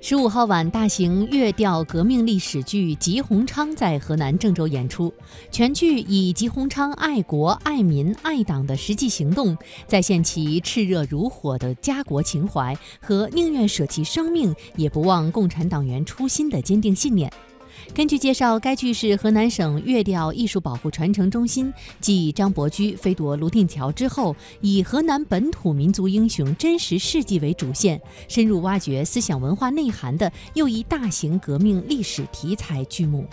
十五号晚，大型粤调革命历史剧《吉鸿昌》在河南郑州演出。全剧以吉鸿昌爱国、爱民、爱党的实际行动，再现其炽热如火的家国情怀和宁愿舍弃生命也不忘共产党员初心的坚定信念。根据介绍，该剧是河南省越调艺术保护传承中心继张伯驹飞夺泸定桥之后，以河南本土民族英雄真实事迹为主线，深入挖掘思想文化内涵的又一大型革命历史题材剧目。